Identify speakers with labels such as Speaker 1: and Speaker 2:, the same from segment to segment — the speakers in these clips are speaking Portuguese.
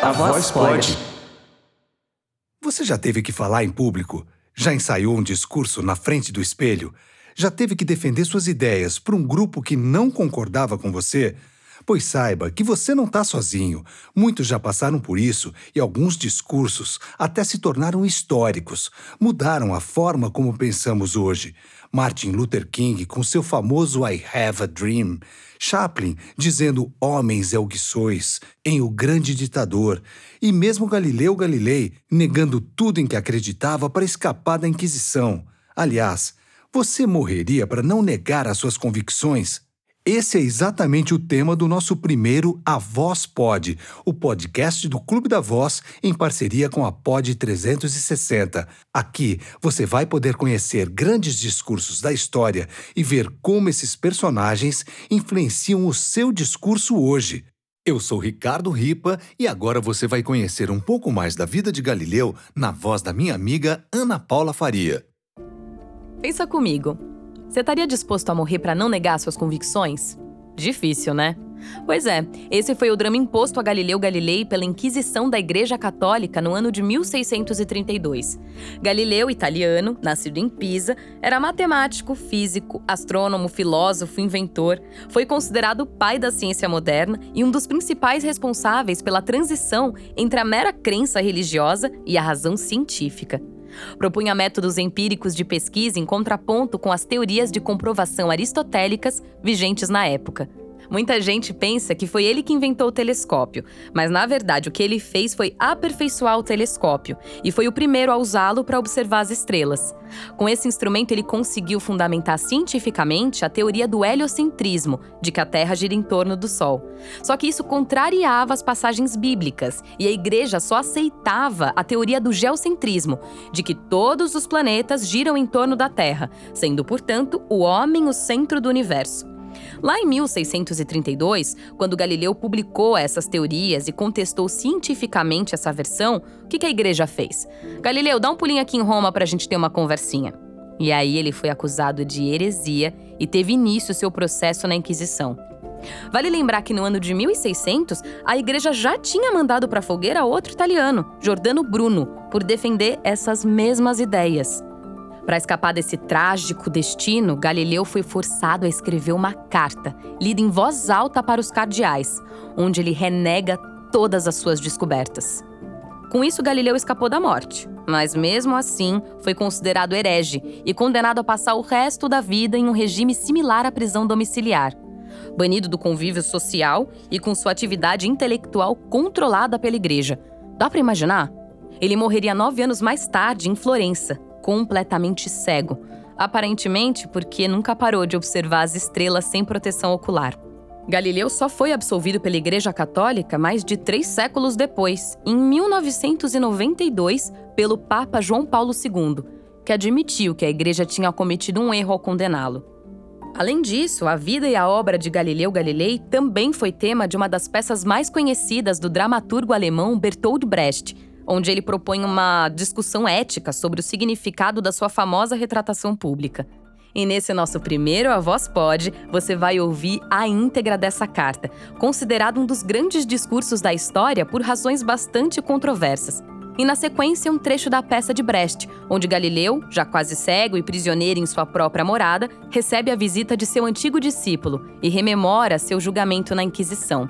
Speaker 1: A, voz pode.
Speaker 2: Você já teve que falar em público? Já ensaiou um discurso na frente do espelho? Já teve que defender suas ideias para um grupo que não concordava com você? Pois saiba que você não está sozinho. Muitos já passaram por isso e alguns discursos até se tornaram históricos, mudaram a forma como pensamos hoje. Martin Luther King com seu famoso I Have a Dream, Chaplin dizendo Homens é o que sois, em O Grande Ditador, e mesmo Galileu Galilei negando tudo em que acreditava para escapar da Inquisição. Aliás, você morreria para não negar as suas convicções? Esse é exatamente o tema do nosso primeiro A Voz Pod, o podcast do Clube da Voz em parceria com a Pod 360. Aqui você vai poder conhecer grandes discursos da história e ver como esses personagens influenciam o seu discurso hoje. Eu sou Ricardo Ripa e agora você vai conhecer um pouco mais da vida de Galileu na voz da minha amiga Ana Paula Faria.
Speaker 3: Pensa comigo. Você estaria disposto a morrer para não negar suas convicções? Difícil, né? Pois é, esse foi o drama imposto a Galileu Galilei pela Inquisição da Igreja Católica no ano de 1632. Galileu, italiano, nascido em Pisa, era matemático, físico, astrônomo, filósofo, inventor, foi considerado o pai da ciência moderna e um dos principais responsáveis pela transição entre a mera crença religiosa e a razão científica. Propunha métodos empíricos de pesquisa em contraponto com as teorias de comprovação aristotélicas vigentes na época. Muita gente pensa que foi ele que inventou o telescópio, mas na verdade o que ele fez foi aperfeiçoar o telescópio e foi o primeiro a usá-lo para observar as estrelas. Com esse instrumento, ele conseguiu fundamentar cientificamente a teoria do heliocentrismo, de que a Terra gira em torno do Sol. Só que isso contrariava as passagens bíblicas, e a igreja só aceitava a teoria do geocentrismo, de que todos os planetas giram em torno da Terra, sendo, portanto, o homem o centro do universo. Lá em 1632, quando Galileu publicou essas teorias e contestou cientificamente essa versão, o que a igreja fez? Galileu, dá um pulinho aqui em Roma para a gente ter uma conversinha. E aí ele foi acusado de heresia e teve início seu processo na Inquisição. Vale lembrar que no ano de 1600, a igreja já tinha mandado para a fogueira outro italiano, Giordano Bruno, por defender essas mesmas ideias. Para escapar desse trágico destino, Galileu foi forçado a escrever uma carta, lida em voz alta para os cardeais, onde ele renega todas as suas descobertas. Com isso, Galileu escapou da morte, mas mesmo assim foi considerado herege e condenado a passar o resto da vida em um regime similar à prisão domiciliar. Banido do convívio social e com sua atividade intelectual controlada pela igreja. Dá para imaginar? Ele morreria nove anos mais tarde em Florença, completamente cego, aparentemente porque nunca parou de observar as estrelas sem proteção ocular. Galileu só foi absolvido pela Igreja Católica mais de três séculos depois, em 1992, pelo Papa João Paulo II, que admitiu que a Igreja tinha cometido um erro ao condená-lo. Além disso, a vida e a obra de Galileu Galilei também foi tema de uma das peças mais conhecidas do dramaturgo alemão Bertold Brecht, onde ele propõe uma discussão ética sobre o significado da sua famosa retratação pública. E nesse nosso primeiro A Voz Pode, você vai ouvir a íntegra dessa carta, considerado um dos grandes discursos da história por razões bastante controversas. E na sequência, um trecho da peça de Brecht, onde Galileu, já quase cego e prisioneiro em sua própria morada, recebe a visita de seu antigo discípulo e rememora seu julgamento na Inquisição.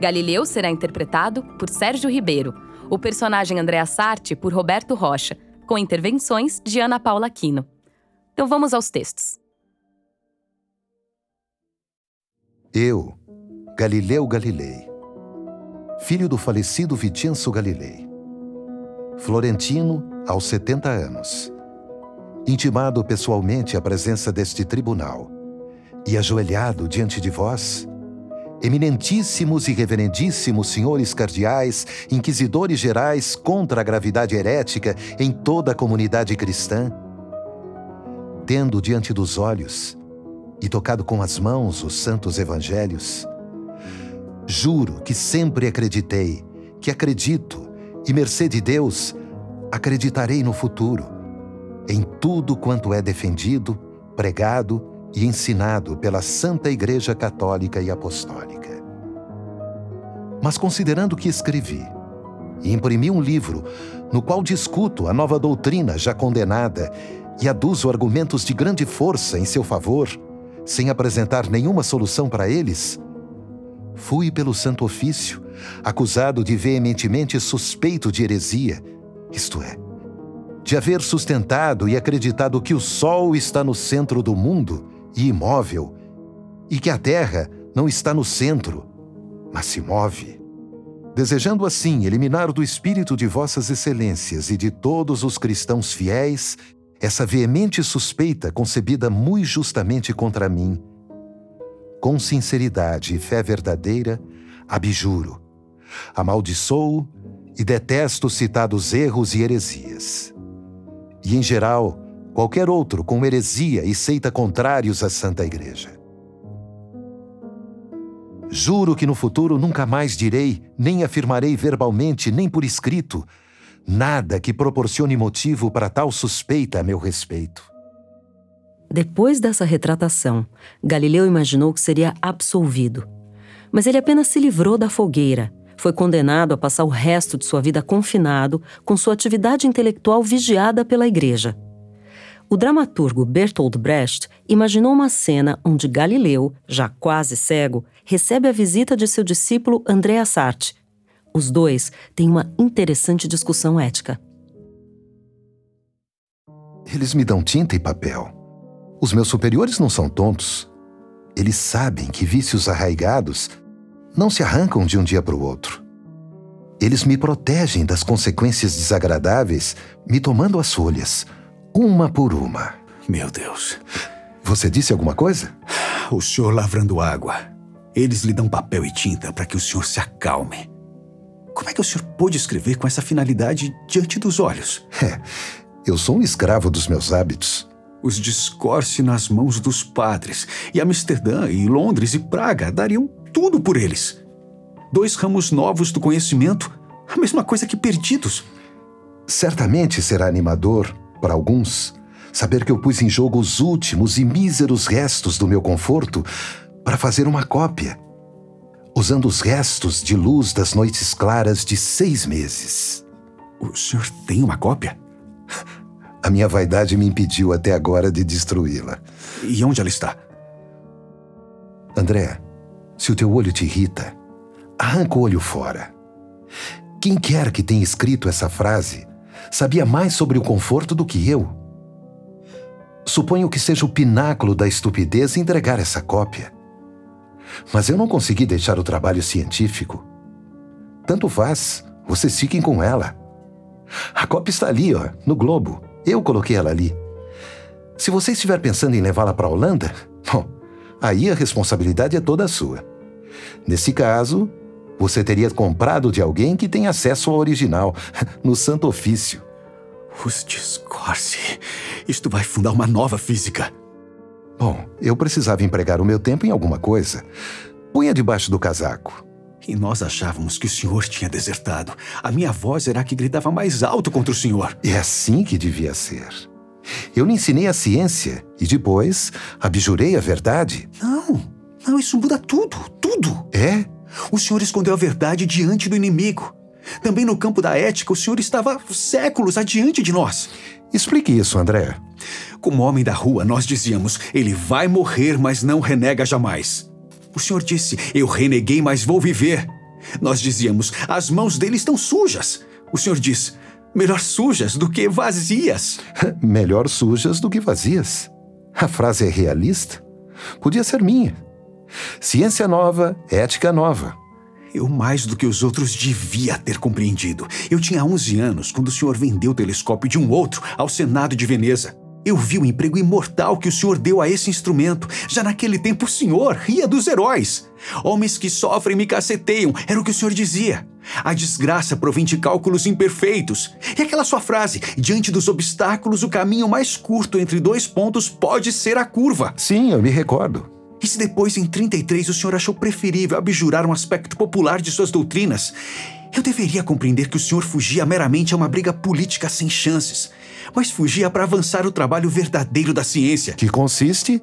Speaker 3: Galileu será interpretado por Sérgio Ribeiro, o personagem Andréa Sarti por Roberto Rocha, com intervenções de Ana Paula Aquino. Então vamos aos textos.
Speaker 4: Eu, Galileu Galilei, filho do falecido Vicenzo Galilei, florentino aos 70 anos, intimado pessoalmente à presença deste tribunal e ajoelhado diante de vós, Eminentíssimos e reverendíssimos senhores cardeais, inquisidores gerais contra a gravidade herética em toda a comunidade cristã, tendo diante dos olhos e tocado com as mãos os santos evangelhos, juro que sempre acreditei, que acredito, e mercê de Deus, acreditarei no futuro, em tudo quanto é defendido, pregado e ensinado pela Santa Igreja Católica e Apostólica. Mas considerando que escrevi, e imprimi um livro no qual discuto a nova doutrina já condenada e aduzo argumentos de grande força em seu favor, sem apresentar nenhuma solução para eles, fui pelo Santo Ofício acusado de veementemente suspeito de heresia, isto é, de haver sustentado e acreditado que o Sol está no centro do mundo e imóvel, e que a Terra não está no centro, mas se move. Desejando assim eliminar do espírito de Vossas Excelências e de todos os cristãos fiéis essa veemente suspeita concebida muito justamente contra mim, com sinceridade e fé verdadeira, abjuro, amaldiçoo e detesto citados erros e heresias. E, em geral, qualquer outro com heresia e seita contrários à Santa Igreja. Juro que no futuro nunca mais direi, nem afirmarei verbalmente, nem por escrito, nada que proporcione motivo para tal suspeita a meu respeito.
Speaker 1: Depois dessa retratação, Galileu imaginou que seria absolvido. Mas ele apenas se livrou da fogueira. Foi condenado a passar o resto de sua vida confinado, com sua atividade intelectual vigiada pela igreja. O dramaturgo Bertolt Brecht imaginou uma cena onde Galileu, já quase cego, recebe a visita de seu discípulo Andrea Sartre. Os dois têm uma interessante discussão ética.
Speaker 4: Eles me dão tinta e papel. Os meus superiores não são tontos. Eles sabem que vícios arraigados não se arrancam de um dia para o outro. Eles me protegem das consequências desagradáveis, me tomando as folhas uma por uma.
Speaker 5: Meu Deus.
Speaker 4: Você disse alguma coisa?
Speaker 5: O senhor lavrando água. Eles lhe dão papel e tinta para que o senhor se acalme. Como é que o senhor pôde escrever com essa finalidade diante dos olhos?
Speaker 4: É, eu sou um escravo dos meus hábitos.
Speaker 5: Os discorce nas mãos dos padres, e Amsterdã, e Londres e Praga dariam tudo por eles. Dois ramos novos do conhecimento, a mesma coisa que perdidos.
Speaker 4: Certamente será animador para alguns, saber que eu pus em jogo os últimos e míseros restos do meu conforto para fazer uma cópia, usando os restos de luz das noites claras de seis meses.
Speaker 5: O senhor tem uma cópia?
Speaker 4: A minha vaidade me impediu até agora de destruí-la.
Speaker 5: E onde ela está?
Speaker 4: André, se o teu olho te irrita, arranca o olho fora. Quem quer que tenha escrito essa frase sabia mais sobre o conforto do que eu. Suponho que seja o pináculo da estupidez entregar essa cópia. Mas eu não consegui deixar o trabalho científico. Tanto faz, vocês fiquem com ela. A cópia está ali, ó, no globo. Eu coloquei ela ali. Se você estiver pensando em levá-la para a Holanda, bom, aí a responsabilidade é toda sua. Nesse caso, você teria comprado de alguém que tem acesso ao original, no Santo Ofício.
Speaker 5: Os discorce. Isto vai fundar uma nova física.
Speaker 4: Bom, eu precisava empregar o meu tempo em alguma coisa. Punha debaixo do casaco.
Speaker 5: E nós achávamos que o senhor tinha desertado. A minha voz era a que gritava mais alto contra o senhor.
Speaker 4: É assim que devia ser. Eu lhe ensinei a ciência e depois abjurei a verdade.
Speaker 5: Não, não, isso muda tudo, tudo.
Speaker 4: É?
Speaker 5: O senhor escondeu a verdade diante do inimigo. Também no campo da ética, o senhor estava séculos adiante de nós.
Speaker 4: Explique isso, André.
Speaker 5: Como homem da rua, nós dizíamos: ele vai morrer, mas não renega jamais. O senhor disse: eu reneguei, mas vou viver. Nós dizíamos: as mãos dele estão sujas. O senhor diz: melhor sujas do que vazias.
Speaker 4: melhor sujas do que vazias. A frase é realista? Podia ser minha. Ciência nova, ética nova.
Speaker 5: Eu, mais do que os outros, devia ter compreendido. Eu tinha 11 anos quando o senhor vendeu o telescópio de um outro ao Senado de Veneza. Eu vi o emprego imortal que o senhor deu a esse instrumento. Já naquele tempo o senhor ria dos heróis. Homens que sofrem me caceteiam, era o que o senhor dizia. A desgraça provém de cálculos imperfeitos. E aquela sua frase: diante dos obstáculos, o caminho mais curto entre dois pontos pode ser a curva.
Speaker 4: Sim, eu me recordo.
Speaker 5: E se depois, em 33, o senhor achou preferível abjurar um aspecto popular de suas doutrinas, eu deveria compreender que o senhor fugia meramente a uma briga política sem chances, mas fugia para avançar o trabalho verdadeiro da ciência.
Speaker 4: Que consiste?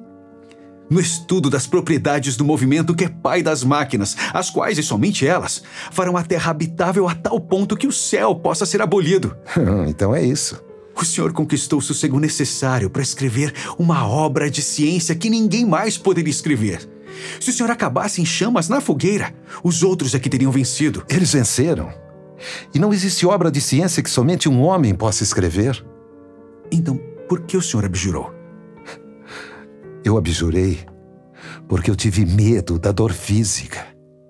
Speaker 5: no estudo das propriedades do movimento que é pai das máquinas, as quais, e somente elas, farão a Terra habitável a tal ponto que o céu possa ser abolido.
Speaker 4: então é isso.
Speaker 5: O senhor conquistou o sossego necessário para escrever uma obra de ciência que ninguém mais poderia escrever. Se o senhor acabasse em chamas na fogueira, os outros é que teriam vencido.
Speaker 4: Eles venceram. E não existe obra de ciência que somente um homem possa escrever.
Speaker 5: Então, por que o senhor abjurou?
Speaker 4: Eu abjurei porque eu tive medo da dor física.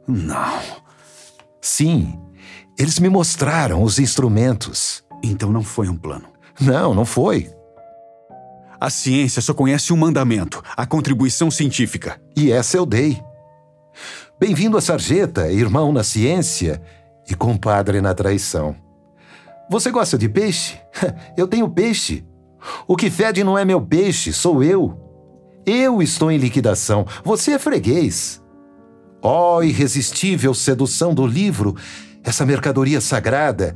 Speaker 5: Não.
Speaker 4: Sim, eles me mostraram os instrumentos.
Speaker 5: Então não foi um plano.
Speaker 4: Não, não foi.
Speaker 5: A ciência só conhece um mandamento: a contribuição científica.
Speaker 4: E essa eu dei. Bem-vindo a sarjeta, irmão na ciência e compadre na traição. Você gosta de peixe? Eu tenho peixe. O que fede não é meu peixe, sou eu. Eu estou em liquidação, você é freguês. Ó oh, irresistível sedução do livro, essa mercadoria sagrada,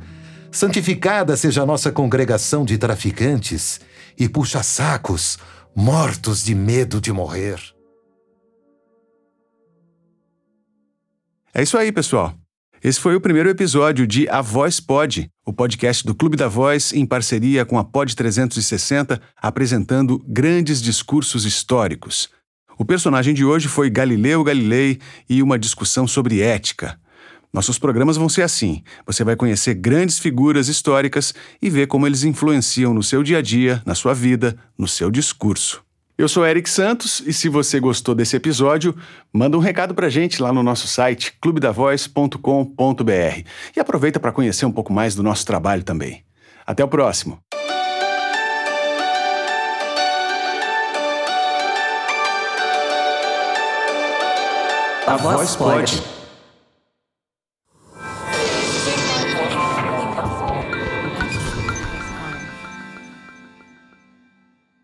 Speaker 4: santificada seja a nossa congregação de traficantes e puxa-sacos, mortos de medo de morrer.
Speaker 6: É isso aí, pessoal. Esse foi o primeiro episódio de A Voz Pod, o podcast do Clube da Voz em parceria com a Pod 360, apresentando grandes discursos históricos. O personagem de hoje foi Galileu Galilei e uma discussão sobre ética. Nossos programas vão ser assim: você vai conhecer grandes figuras históricas e ver como eles influenciam no seu dia a dia, na sua vida, no seu discurso. Eu sou Eric Santos e se você gostou desse episódio, manda um recado pra gente lá no nosso site clubedavoz.com.br e aproveita para conhecer um pouco mais do nosso trabalho também. Até o próximo.
Speaker 1: A voz pode.